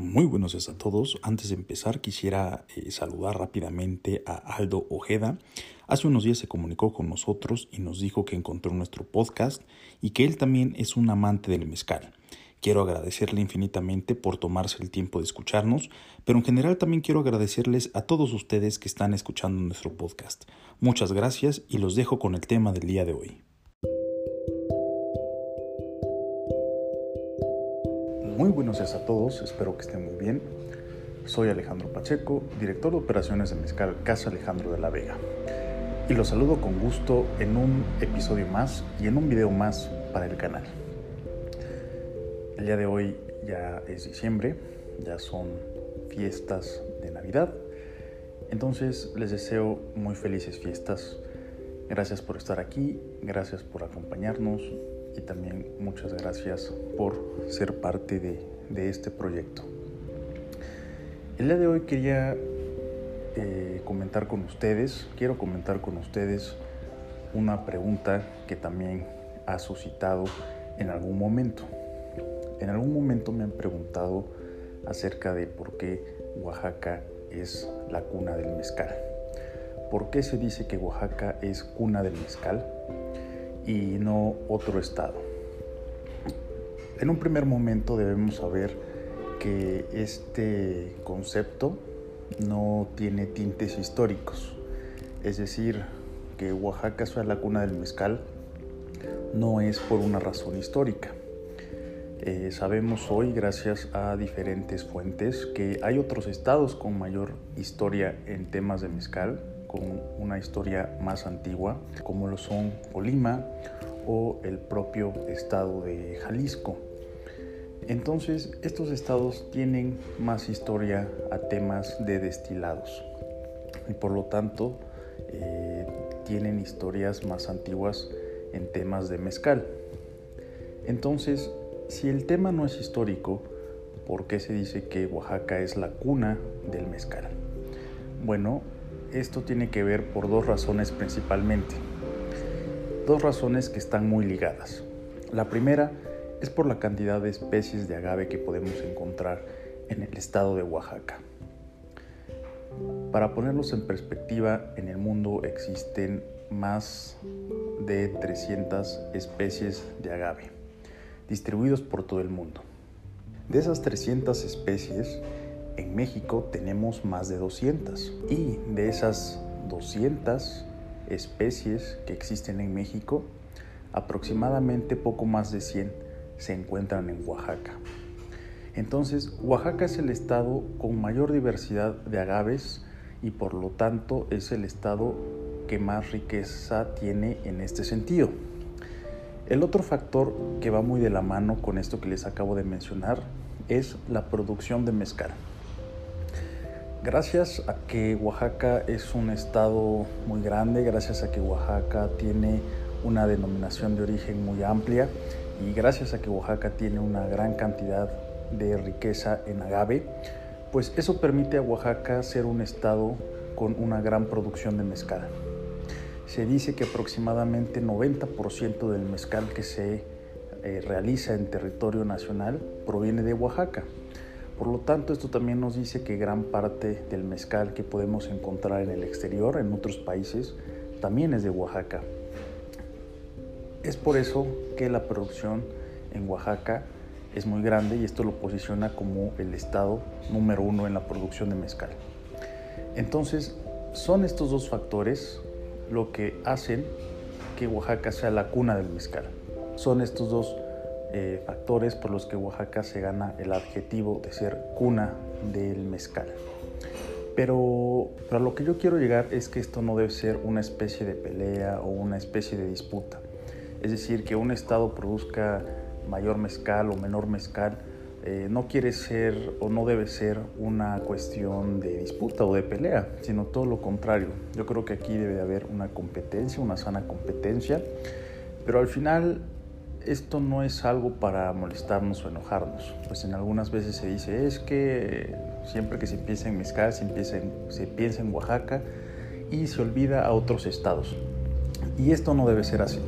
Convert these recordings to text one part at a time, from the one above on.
Muy buenos días a todos. Antes de empezar quisiera eh, saludar rápidamente a Aldo Ojeda. Hace unos días se comunicó con nosotros y nos dijo que encontró nuestro podcast y que él también es un amante del mezcal. Quiero agradecerle infinitamente por tomarse el tiempo de escucharnos, pero en general también quiero agradecerles a todos ustedes que están escuchando nuestro podcast. Muchas gracias y los dejo con el tema del día de hoy. Muy buenos días a todos, espero que estén muy bien. Soy Alejandro Pacheco, director de operaciones de Mezcal Casa Alejandro de la Vega. Y los saludo con gusto en un episodio más y en un video más para el canal. El día de hoy ya es diciembre, ya son fiestas de Navidad. Entonces les deseo muy felices fiestas. Gracias por estar aquí, gracias por acompañarnos, y también muchas gracias por ser parte de, este proyecto. El día de hoy quería eh, comentar con ustedes, quiero comentar con ustedes una pregunta que también ha suscitado en algún momento. En algún momento me han preguntado acerca de por qué Oaxaca es la cuna del mezcal. ¿Por qué se dice que Oaxaca es cuna del mezcal? Y no otro estado. En un primer momento debemos saber que este concepto no tiene tintes históricos, es decir, que Oaxaca sea la cuna del mezcal no es por una razón histórica. Eh, sabemos hoy, gracias a diferentes fuentes, que hay otros estados con mayor historia en temas de mezcal, con una historia más antigua, como lo son Colima o el propio estado de Jalisco. Entonces, estos estados tienen más historia a temas de destilados y por lo tanto eh, tienen historias más antiguas en temas de mezcal. Entonces, si el tema no es histórico, ¿por qué se dice que Oaxaca es la cuna del mezcal? Bueno, esto tiene que ver por dos razones principalmente. Dos razones que están muy ligadas. La primera es por la cantidad de especies de agave que podemos encontrar en el estado de Oaxaca. Para ponerlos en perspectiva, en el mundo existen más de 300 especies de agave, distribuidos por todo el mundo. De esas 300 especies, en México tenemos más de 200 y de esas 200 especies que existen en México, aproximadamente poco más de 100 se encuentran en Oaxaca. Entonces, Oaxaca es el estado con mayor diversidad de agaves y por lo tanto es el estado que más riqueza tiene en este sentido. El otro factor que va muy de la mano con esto que les acabo de mencionar es la producción de mezcal. Gracias a que Oaxaca es un estado muy grande, gracias a que Oaxaca tiene una denominación de origen muy amplia y gracias a que Oaxaca tiene una gran cantidad de riqueza en agave, pues eso permite a Oaxaca ser un estado con una gran producción de mezcal. Se dice que aproximadamente 90% del mezcal que se eh, realiza en territorio nacional proviene de Oaxaca. Por lo tanto, esto también nos dice que gran parte del mezcal que podemos encontrar en el exterior, en otros países, también es de Oaxaca. Es por eso que la producción en Oaxaca es muy grande y esto lo posiciona como el estado número uno en la producción de mezcal. Entonces, son estos dos factores lo que hacen que Oaxaca sea la cuna del mezcal. Son estos dos eh, factores por los que Oaxaca se gana el adjetivo de ser cuna del mezcal. Pero, pero lo que yo quiero llegar es que esto no debe ser una especie de pelea o una especie de disputa. Es decir, que un estado produzca mayor mezcal o menor mezcal eh, no quiere ser o no debe ser una cuestión de disputa o de pelea, sino todo lo contrario. Yo creo que aquí debe de haber una competencia, una sana competencia, pero al final esto no es algo para molestarnos o enojarnos, pues en algunas veces se dice es que siempre que se piensa en mezcal se, se piensa en Oaxaca y se olvida a otros estados. Y esto no debe ser así.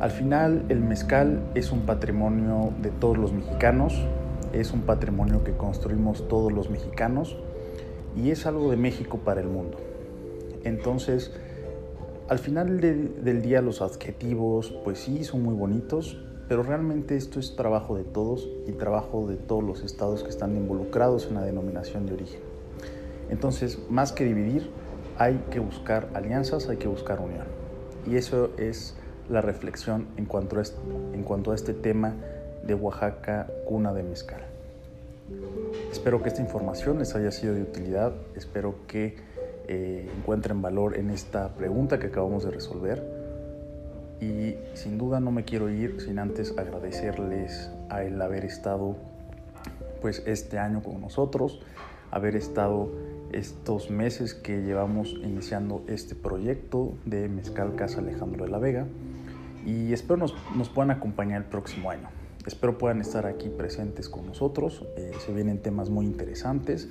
Al final el mezcal es un patrimonio de todos los mexicanos es un patrimonio que construimos todos los mexicanos y es algo de México para el mundo. Entonces, al final del día los adjetivos, pues sí, son muy bonitos, pero realmente esto es trabajo de todos y trabajo de todos los estados que están involucrados en la denominación de origen. Entonces, más que dividir, hay que buscar alianzas, hay que buscar unión. Y eso es la reflexión en cuanto a este, en cuanto a este tema de Oaxaca, cuna de mezcal. Espero que esta información les haya sido de utilidad, espero que eh, encuentren valor en esta pregunta que acabamos de resolver y sin duda no me quiero ir sin antes agradecerles a el haber estado pues este año con nosotros, haber estado estos meses que llevamos iniciando este proyecto de Mezcal Casa Alejandro de la Vega y espero nos, nos puedan acompañar el próximo año. Espero puedan estar aquí presentes con nosotros. Eh, se vienen temas muy interesantes.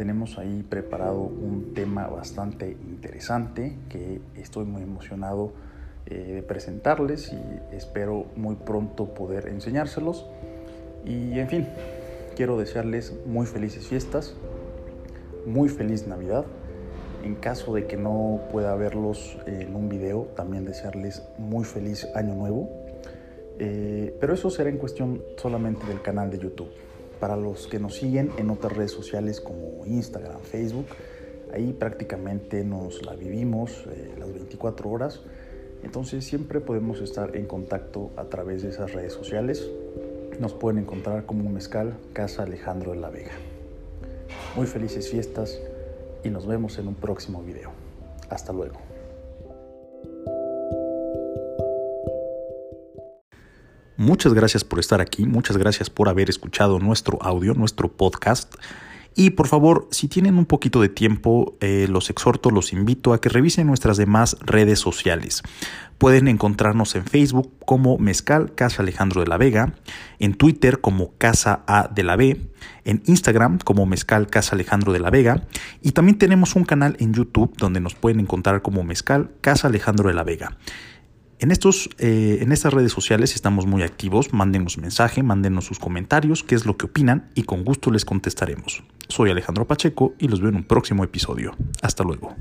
Tenemos ahí preparado un tema bastante interesante que estoy muy emocionado eh, de presentarles y espero muy pronto poder enseñárselos. Y en fin, quiero desearles muy felices fiestas, muy feliz Navidad. En caso de que no pueda verlos en un video, también desearles muy feliz año nuevo. Eh, pero eso será en cuestión solamente del canal de YouTube. Para los que nos siguen en otras redes sociales como Instagram, Facebook, ahí prácticamente nos la vivimos eh, las 24 horas. Entonces siempre podemos estar en contacto a través de esas redes sociales. Nos pueden encontrar como mezcal Casa Alejandro de la Vega. Muy felices fiestas y nos vemos en un próximo video. Hasta luego. Muchas gracias por estar aquí, muchas gracias por haber escuchado nuestro audio, nuestro podcast. Y por favor, si tienen un poquito de tiempo, eh, los exhorto, los invito a que revisen nuestras demás redes sociales. Pueden encontrarnos en Facebook como Mezcal Casa Alejandro de la Vega, en Twitter como Casa A de la B, en Instagram como Mezcal Casa Alejandro de la Vega y también tenemos un canal en YouTube donde nos pueden encontrar como Mezcal Casa Alejandro de la Vega. En, estos, eh, en estas redes sociales estamos muy activos, mándenos mensaje, mándenos sus comentarios, qué es lo que opinan y con gusto les contestaremos. Soy Alejandro Pacheco y los veo en un próximo episodio. Hasta luego.